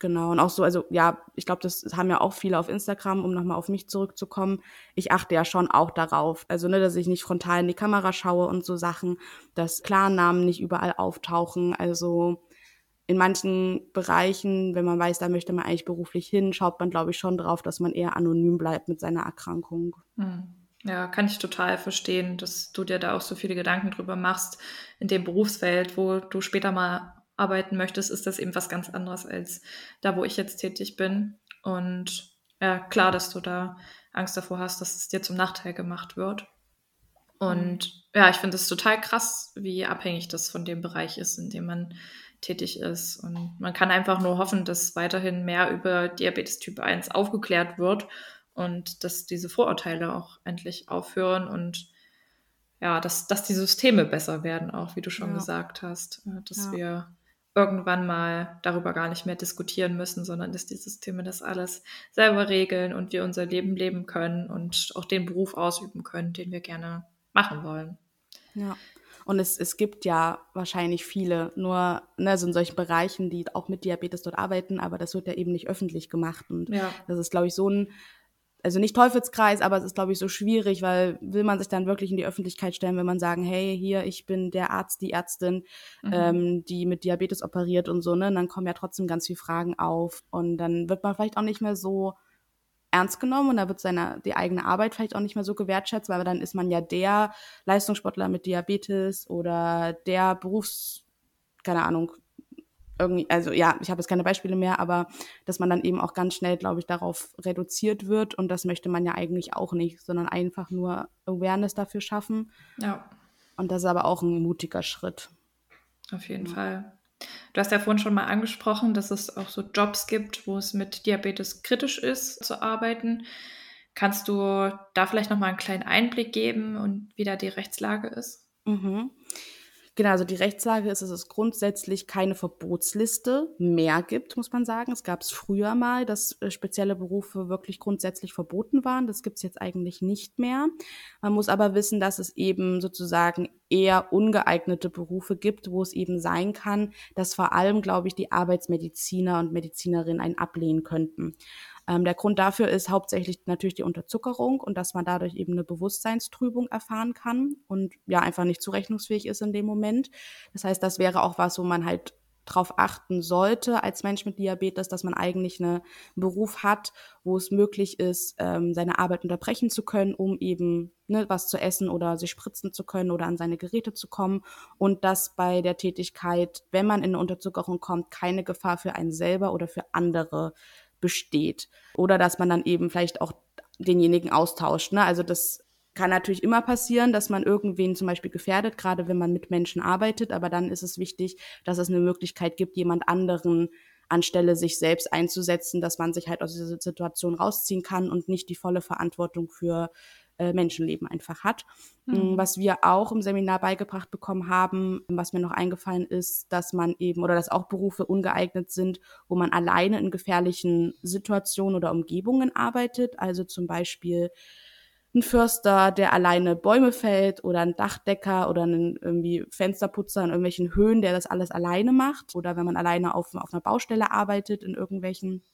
Genau, und auch so, also ja, ich glaube, das haben ja auch viele auf Instagram, um nochmal auf mich zurückzukommen. Ich achte ja schon auch darauf, also ne, dass ich nicht frontal in die Kamera schaue und so Sachen, dass Klarnamen nicht überall auftauchen. Also in manchen Bereichen, wenn man weiß, da möchte man eigentlich beruflich hin, schaut man, glaube ich, schon drauf, dass man eher anonym bleibt mit seiner Erkrankung. Hm. Ja, kann ich total verstehen, dass du dir da auch so viele Gedanken drüber machst in dem Berufsfeld, wo du später mal arbeiten möchtest, ist das eben was ganz anderes als da, wo ich jetzt tätig bin. Und ja, klar, dass du da Angst davor hast, dass es dir zum Nachteil gemacht wird. Und mhm. ja, ich finde es total krass, wie abhängig das von dem Bereich ist, in dem man tätig ist. Und man kann einfach nur hoffen, dass weiterhin mehr über Diabetes Typ 1 aufgeklärt wird und dass diese Vorurteile auch endlich aufhören und ja, dass, dass die Systeme besser werden, auch wie du schon ja. gesagt hast, äh, dass ja. wir irgendwann mal darüber gar nicht mehr diskutieren müssen, sondern dass die Systeme das alles selber regeln und wir unser Leben leben können und auch den Beruf ausüben können, den wir gerne machen wollen. Ja. Und es, es gibt ja wahrscheinlich viele, nur ne, so in solchen Bereichen, die auch mit Diabetes dort arbeiten, aber das wird ja eben nicht öffentlich gemacht. Und ja. das ist, glaube ich, so ein also nicht Teufelskreis, aber es ist, glaube ich, so schwierig, weil will man sich dann wirklich in die Öffentlichkeit stellen, wenn man sagen, hey, hier, ich bin der Arzt, die Ärztin, mhm. ähm, die mit Diabetes operiert und so, ne? Und dann kommen ja trotzdem ganz viele Fragen auf. Und dann wird man vielleicht auch nicht mehr so ernst genommen und da wird seine die eigene Arbeit vielleicht auch nicht mehr so gewertschätzt, weil dann ist man ja der Leistungssportler mit Diabetes oder der Berufs, keine Ahnung, irgendwie, also ja, ich habe jetzt keine Beispiele mehr, aber dass man dann eben auch ganz schnell, glaube ich, darauf reduziert wird und das möchte man ja eigentlich auch nicht, sondern einfach nur Awareness dafür schaffen. Ja. Und das ist aber auch ein mutiger Schritt. Auf jeden ja. Fall. Du hast ja vorhin schon mal angesprochen, dass es auch so Jobs gibt, wo es mit Diabetes kritisch ist zu arbeiten. Kannst du da vielleicht noch mal einen kleinen Einblick geben und wie da die Rechtslage ist? Mhm. Genau, also die Rechtslage ist, dass es grundsätzlich keine Verbotsliste mehr gibt, muss man sagen. Es gab es früher mal, dass äh, spezielle Berufe wirklich grundsätzlich verboten waren. Das gibt es jetzt eigentlich nicht mehr. Man muss aber wissen, dass es eben sozusagen eher ungeeignete Berufe gibt, wo es eben sein kann, dass vor allem, glaube ich, die Arbeitsmediziner und Medizinerinnen einen ablehnen könnten. Ähm, der Grund dafür ist hauptsächlich natürlich die Unterzuckerung und dass man dadurch eben eine Bewusstseinstrübung erfahren kann und ja einfach nicht zurechnungsfähig ist in dem Moment. Das heißt, das wäre auch was, wo man halt darauf achten sollte als Mensch mit Diabetes, dass man eigentlich einen Beruf hat, wo es möglich ist, ähm, seine Arbeit unterbrechen zu können, um eben ne, was zu essen oder sich spritzen zu können oder an seine Geräte zu kommen und dass bei der Tätigkeit, wenn man in eine Unterzuckerung kommt, keine Gefahr für einen selber oder für andere besteht. Oder dass man dann eben vielleicht auch denjenigen austauscht. Ne? Also das kann natürlich immer passieren, dass man irgendwen zum Beispiel gefährdet, gerade wenn man mit Menschen arbeitet. Aber dann ist es wichtig, dass es eine Möglichkeit gibt, jemand anderen anstelle sich selbst einzusetzen, dass man sich halt aus dieser Situation rausziehen kann und nicht die volle Verantwortung für äh, Menschenleben einfach hat. Mhm. Was wir auch im Seminar beigebracht bekommen haben, was mir noch eingefallen ist, dass man eben oder dass auch Berufe ungeeignet sind, wo man alleine in gefährlichen Situationen oder Umgebungen arbeitet. Also zum Beispiel ein Förster, der alleine Bäume fällt oder ein Dachdecker oder ein irgendwie Fensterputzer in irgendwelchen Höhen, der das alles alleine macht. Oder wenn man alleine auf, auf einer Baustelle arbeitet in irgendwelchen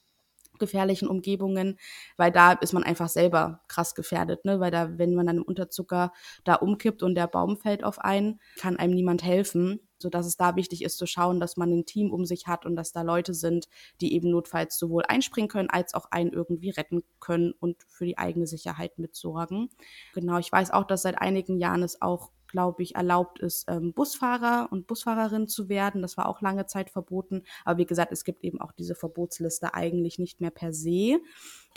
gefährlichen Umgebungen, weil da ist man einfach selber krass gefährdet, ne? Weil da, wenn man dann im Unterzucker da umkippt und der Baum fällt auf einen, kann einem niemand helfen, so dass es da wichtig ist zu schauen, dass man ein Team um sich hat und dass da Leute sind, die eben notfalls sowohl einspringen können als auch einen irgendwie retten können und für die eigene Sicherheit mitsorgen. Genau, ich weiß auch, dass seit einigen Jahren es auch glaube ich, erlaubt ist, ähm, Busfahrer und Busfahrerin zu werden. Das war auch lange Zeit verboten. Aber wie gesagt, es gibt eben auch diese Verbotsliste eigentlich nicht mehr per se.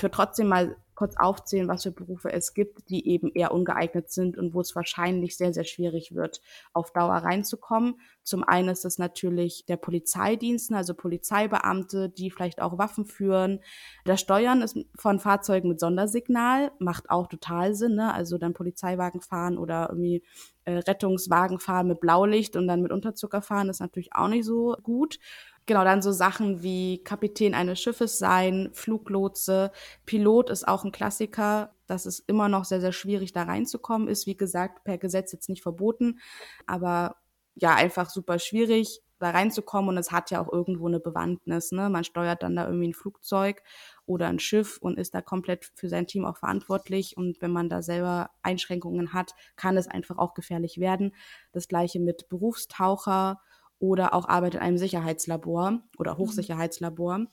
Ich würde trotzdem mal kurz aufzählen, was für Berufe es gibt, die eben eher ungeeignet sind und wo es wahrscheinlich sehr, sehr schwierig wird, auf Dauer reinzukommen. Zum einen ist es natürlich der Polizeidienst, also Polizeibeamte, die vielleicht auch Waffen führen. Das Steuern ist von Fahrzeugen mit Sondersignal, macht auch total Sinn, ne? also dann Polizeiwagen fahren oder irgendwie äh, Rettungswagen fahren mit Blaulicht und dann mit Unterzucker fahren, ist natürlich auch nicht so gut. Genau, dann so Sachen wie Kapitän eines Schiffes sein, Fluglotse, Pilot ist auch ein Klassiker. Das ist immer noch sehr, sehr schwierig, da reinzukommen. Ist, wie gesagt, per Gesetz jetzt nicht verboten, aber ja, einfach super schwierig, da reinzukommen. Und es hat ja auch irgendwo eine Bewandtnis. Ne? Man steuert dann da irgendwie ein Flugzeug oder ein Schiff und ist da komplett für sein Team auch verantwortlich. Und wenn man da selber Einschränkungen hat, kann es einfach auch gefährlich werden. Das gleiche mit Berufstaucher oder auch Arbeit in einem Sicherheitslabor oder mhm. Hochsicherheitslabor.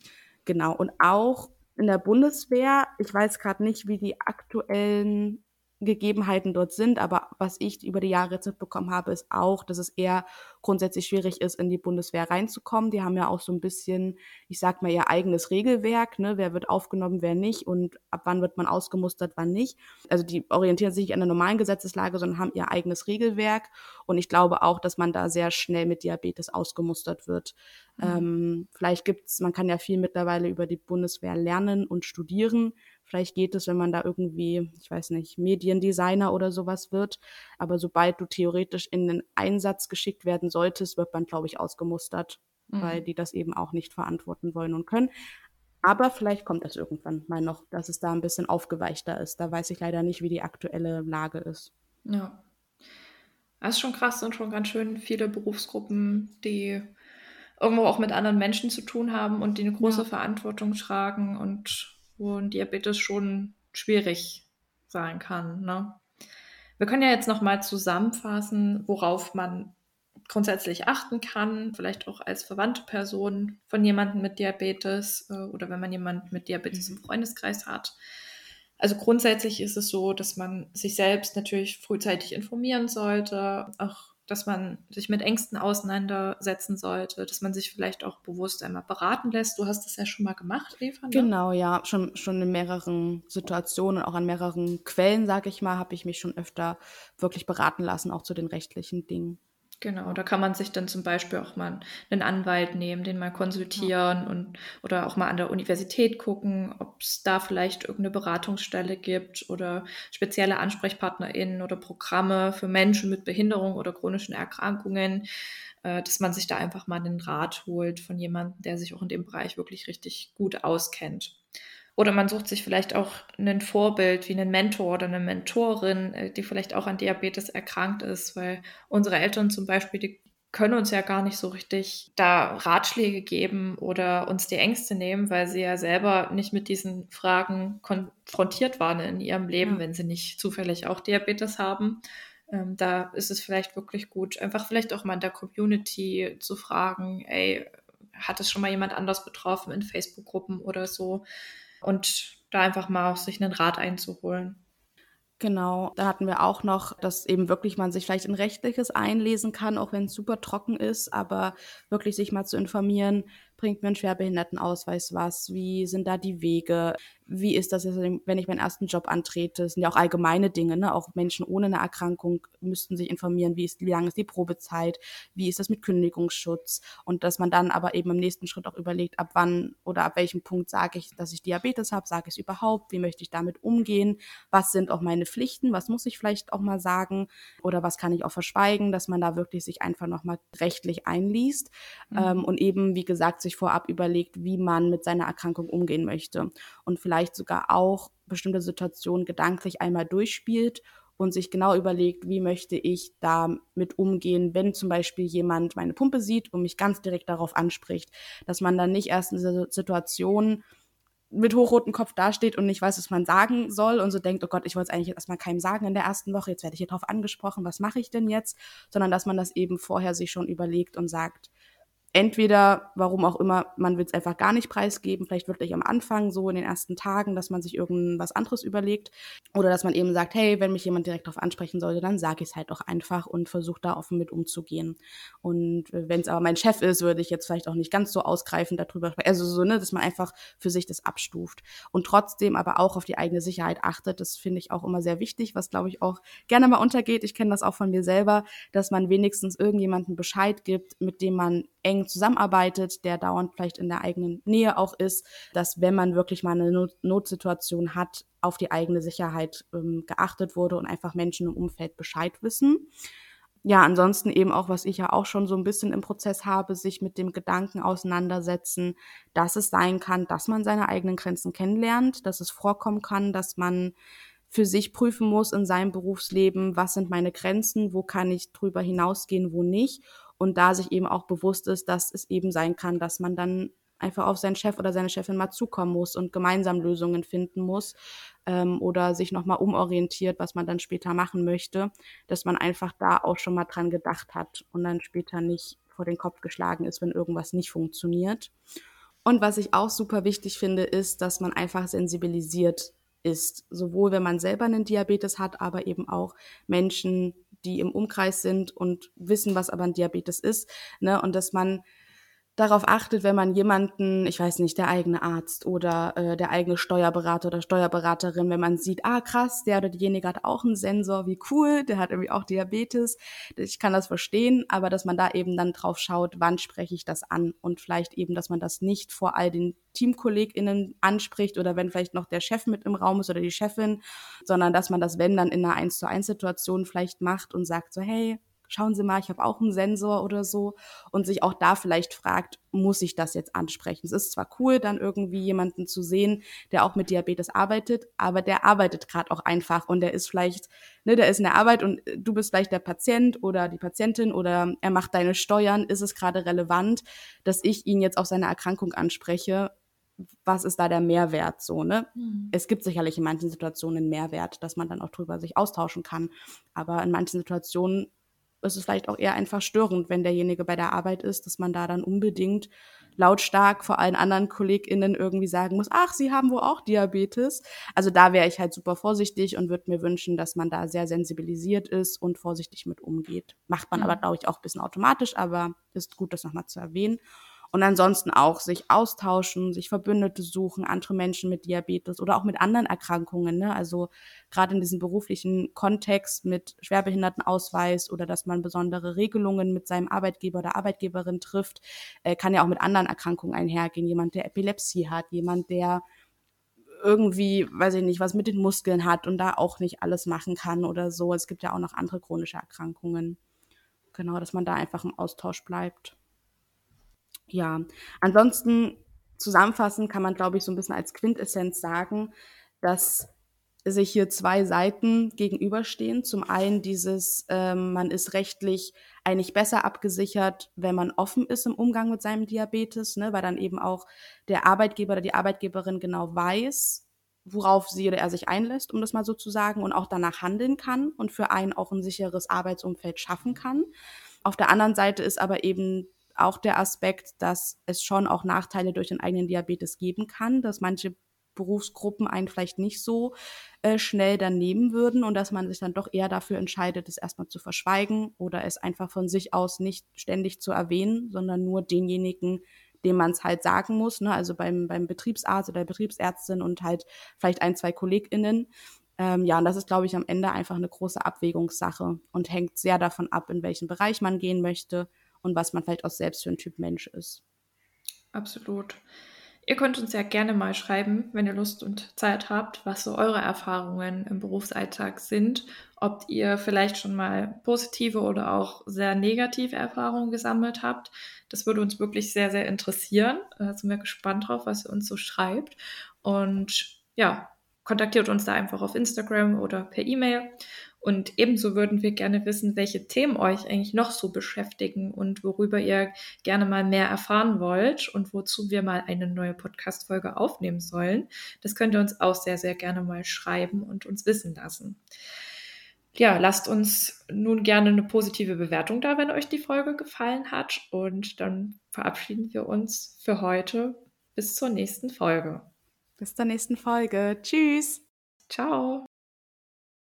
Genau. Und auch in der Bundeswehr, ich weiß gerade nicht, wie die aktuellen Gegebenheiten dort sind. Aber was ich über die Jahre jetzt mitbekommen habe, ist auch, dass es eher grundsätzlich schwierig ist, in die Bundeswehr reinzukommen. Die haben ja auch so ein bisschen, ich sag mal, ihr eigenes Regelwerk, ne? Wer wird aufgenommen, wer nicht und ab wann wird man ausgemustert, wann nicht. Also die orientieren sich nicht an der normalen Gesetzeslage, sondern haben ihr eigenes Regelwerk. Und ich glaube auch, dass man da sehr schnell mit Diabetes ausgemustert wird. Mhm. Ähm, vielleicht gibt's, man kann ja viel mittlerweile über die Bundeswehr lernen und studieren. Vielleicht geht es, wenn man da irgendwie, ich weiß nicht, Mediendesigner oder sowas wird. Aber sobald du theoretisch in den Einsatz geschickt werden solltest, wird man, glaube ich, ausgemustert, mhm. weil die das eben auch nicht verantworten wollen und können. Aber vielleicht kommt das irgendwann mal noch, dass es da ein bisschen aufgeweichter ist. Da weiß ich leider nicht, wie die aktuelle Lage ist. Ja. Das ist schon krass und schon ganz schön viele Berufsgruppen, die irgendwo auch mit anderen Menschen zu tun haben und die eine große ja. Verantwortung tragen und wo ein Diabetes schon schwierig sein kann. Ne? Wir können ja jetzt nochmal zusammenfassen, worauf man grundsätzlich achten kann, vielleicht auch als verwandte Person von jemandem mit Diabetes äh, oder wenn man jemanden mit Diabetes im Freundeskreis hat. Also grundsätzlich ist es so, dass man sich selbst natürlich frühzeitig informieren sollte, auch dass man sich mit Ängsten auseinandersetzen sollte, dass man sich vielleicht auch bewusst einmal beraten lässt. Du hast das ja schon mal gemacht, Eva. Ne? Genau, ja, schon, schon in mehreren Situationen, auch an mehreren Quellen, sage ich mal, habe ich mich schon öfter wirklich beraten lassen, auch zu den rechtlichen Dingen. Genau, da kann man sich dann zum Beispiel auch mal einen Anwalt nehmen, den mal konsultieren ja. und oder auch mal an der Universität gucken, ob es da vielleicht irgendeine Beratungsstelle gibt oder spezielle AnsprechpartnerInnen oder Programme für Menschen mit Behinderung oder chronischen Erkrankungen, äh, dass man sich da einfach mal einen Rat holt von jemandem, der sich auch in dem Bereich wirklich richtig gut auskennt. Oder man sucht sich vielleicht auch ein Vorbild wie einen Mentor oder eine Mentorin, äh, die vielleicht auch an Diabetes erkrankt ist, weil unsere Eltern zum Beispiel, die können uns ja gar nicht so richtig da Ratschläge geben oder uns die Ängste nehmen, weil sie ja selber nicht mit diesen Fragen konfrontiert waren in ihrem Leben, ja. wenn sie nicht zufällig auch Diabetes haben. Ähm, da ist es vielleicht wirklich gut, einfach vielleicht auch mal in der Community zu fragen, ey, hat es schon mal jemand anders betroffen in Facebook-Gruppen oder so? Und da einfach mal auch sich einen Rat einzuholen. Genau, da hatten wir auch noch, dass eben wirklich man sich vielleicht in Rechtliches einlesen kann, auch wenn es super trocken ist, aber wirklich sich mal zu informieren, bringt mir ein Schwerbehindertenausweis was, wie sind da die Wege, wie ist das, wenn ich meinen ersten Job antrete? Das sind ja auch allgemeine Dinge, ne? Auch Menschen ohne eine Erkrankung müssten sich informieren, wie, ist, wie lang ist die Probezeit, wie ist das mit Kündigungsschutz? Und dass man dann aber eben im nächsten Schritt auch überlegt, ab wann oder ab welchem Punkt sage ich, dass ich Diabetes habe, sage ich es überhaupt, wie möchte ich damit umgehen, was sind auch meine Pflichten, was muss ich vielleicht auch mal sagen? Oder was kann ich auch verschweigen, dass man da wirklich sich einfach nochmal rechtlich einliest mhm. ähm, und eben, wie gesagt, sich vorab überlegt, wie man mit seiner Erkrankung umgehen möchte. Und vielleicht vielleicht sogar auch bestimmte Situationen gedanklich einmal durchspielt und sich genau überlegt, wie möchte ich damit umgehen, wenn zum Beispiel jemand meine Pumpe sieht und mich ganz direkt darauf anspricht, dass man dann nicht erst in dieser Situation mit hochrotem Kopf dasteht und nicht weiß, was man sagen soll und so denkt, oh Gott, ich wollte es eigentlich erstmal keinem sagen in der ersten Woche, jetzt werde ich hier drauf angesprochen, was mache ich denn jetzt? Sondern dass man das eben vorher sich schon überlegt und sagt, entweder, warum auch immer, man will es einfach gar nicht preisgeben, vielleicht wirklich am Anfang, so in den ersten Tagen, dass man sich irgendwas anderes überlegt. Oder dass man eben sagt, hey, wenn mich jemand direkt darauf ansprechen sollte, dann sage ich es halt auch einfach und versuche da offen mit umzugehen. Und äh, wenn es aber mein Chef ist, würde ich jetzt vielleicht auch nicht ganz so ausgreifend darüber sprechen. Also so, ne, dass man einfach für sich das abstuft. Und trotzdem aber auch auf die eigene Sicherheit achtet. Das finde ich auch immer sehr wichtig, was glaube ich auch gerne mal untergeht. Ich kenne das auch von mir selber, dass man wenigstens irgendjemanden Bescheid gibt, mit dem man eng zusammenarbeitet, der dauernd vielleicht in der eigenen Nähe auch ist, dass wenn man wirklich mal eine Not Notsituation hat, auf die eigene Sicherheit ähm, geachtet wurde und einfach Menschen im Umfeld Bescheid wissen. Ja, ansonsten eben auch, was ich ja auch schon so ein bisschen im Prozess habe, sich mit dem Gedanken auseinandersetzen, dass es sein kann, dass man seine eigenen Grenzen kennenlernt, dass es vorkommen kann, dass man für sich prüfen muss in seinem Berufsleben, was sind meine Grenzen, wo kann ich drüber hinausgehen, wo nicht und da sich eben auch bewusst ist, dass es eben sein kann, dass man dann einfach auf seinen Chef oder seine Chefin mal zukommen muss und gemeinsam Lösungen finden muss ähm, oder sich nochmal umorientiert, was man dann später machen möchte, dass man einfach da auch schon mal dran gedacht hat und dann später nicht vor den Kopf geschlagen ist, wenn irgendwas nicht funktioniert. Und was ich auch super wichtig finde, ist, dass man einfach sensibilisiert ist, sowohl wenn man selber einen Diabetes hat, aber eben auch Menschen, die im Umkreis sind und wissen, was aber ein Diabetes ist, ne, und dass man darauf achtet, wenn man jemanden, ich weiß nicht, der eigene Arzt oder äh, der eigene Steuerberater oder Steuerberaterin, wenn man sieht, ah krass, der oder diejenige hat auch einen Sensor, wie cool, der hat irgendwie auch Diabetes, ich kann das verstehen, aber dass man da eben dann drauf schaut, wann spreche ich das an? Und vielleicht eben, dass man das nicht vor all den TeamkollegInnen anspricht oder wenn vielleicht noch der Chef mit im Raum ist oder die Chefin, sondern dass man das, wenn dann in einer 1 zu 1 Situation vielleicht macht und sagt so, hey, schauen Sie mal, ich habe auch einen Sensor oder so und sich auch da vielleicht fragt, muss ich das jetzt ansprechen? Es ist zwar cool, dann irgendwie jemanden zu sehen, der auch mit Diabetes arbeitet, aber der arbeitet gerade auch einfach und der ist vielleicht, ne, der ist in der Arbeit und du bist vielleicht der Patient oder die Patientin oder er macht deine Steuern, ist es gerade relevant, dass ich ihn jetzt auf seine Erkrankung anspreche? was ist da der Mehrwert so, ne? Mhm. Es gibt sicherlich in manchen Situationen einen Mehrwert, dass man dann auch drüber sich austauschen kann. Aber in manchen Situationen ist es vielleicht auch eher einfach störend, wenn derjenige bei der Arbeit ist, dass man da dann unbedingt lautstark vor allen anderen KollegInnen irgendwie sagen muss, ach, sie haben wohl auch Diabetes. Also da wäre ich halt super vorsichtig und würde mir wünschen, dass man da sehr sensibilisiert ist und vorsichtig mit umgeht. Macht man mhm. aber, glaube ich, auch ein bisschen automatisch, aber ist gut, das nochmal zu erwähnen. Und ansonsten auch sich austauschen, sich Verbündete suchen, andere Menschen mit Diabetes oder auch mit anderen Erkrankungen. Ne? Also gerade in diesem beruflichen Kontext mit Schwerbehindertenausweis oder dass man besondere Regelungen mit seinem Arbeitgeber oder Arbeitgeberin trifft, äh, kann ja auch mit anderen Erkrankungen einhergehen. Jemand, der Epilepsie hat, jemand, der irgendwie, weiß ich nicht, was mit den Muskeln hat und da auch nicht alles machen kann oder so. Es gibt ja auch noch andere chronische Erkrankungen. Genau, dass man da einfach im Austausch bleibt. Ja, ansonsten zusammenfassend kann man, glaube ich, so ein bisschen als Quintessenz sagen, dass sich hier zwei Seiten gegenüberstehen. Zum einen dieses, ähm, man ist rechtlich eigentlich besser abgesichert, wenn man offen ist im Umgang mit seinem Diabetes, ne, weil dann eben auch der Arbeitgeber oder die Arbeitgeberin genau weiß, worauf sie oder er sich einlässt, um das mal so zu sagen, und auch danach handeln kann und für einen auch ein sicheres Arbeitsumfeld schaffen kann. Auf der anderen Seite ist aber eben auch der Aspekt, dass es schon auch Nachteile durch den eigenen Diabetes geben kann, dass manche Berufsgruppen einen vielleicht nicht so äh, schnell dann nehmen würden und dass man sich dann doch eher dafür entscheidet, es erstmal zu verschweigen oder es einfach von sich aus nicht ständig zu erwähnen, sondern nur denjenigen, dem man es halt sagen muss, ne? also beim, beim Betriebsarzt oder der Betriebsärztin und halt vielleicht ein, zwei KollegInnen. Ähm, ja, und das ist, glaube ich, am Ende einfach eine große Abwägungssache und hängt sehr davon ab, in welchen Bereich man gehen möchte und was man vielleicht auch selbst für ein Typ Mensch ist. Absolut. Ihr könnt uns ja gerne mal schreiben, wenn ihr Lust und Zeit habt, was so eure Erfahrungen im Berufsalltag sind. Ob ihr vielleicht schon mal positive oder auch sehr negative Erfahrungen gesammelt habt. Das würde uns wirklich sehr, sehr interessieren. Da sind wir gespannt drauf, was ihr uns so schreibt. Und ja, kontaktiert uns da einfach auf Instagram oder per E-Mail. Und ebenso würden wir gerne wissen, welche Themen euch eigentlich noch so beschäftigen und worüber ihr gerne mal mehr erfahren wollt und wozu wir mal eine neue Podcast-Folge aufnehmen sollen. Das könnt ihr uns auch sehr, sehr gerne mal schreiben und uns wissen lassen. Ja, lasst uns nun gerne eine positive Bewertung da, wenn euch die Folge gefallen hat. Und dann verabschieden wir uns für heute. Bis zur nächsten Folge. Bis zur nächsten Folge. Tschüss. Ciao.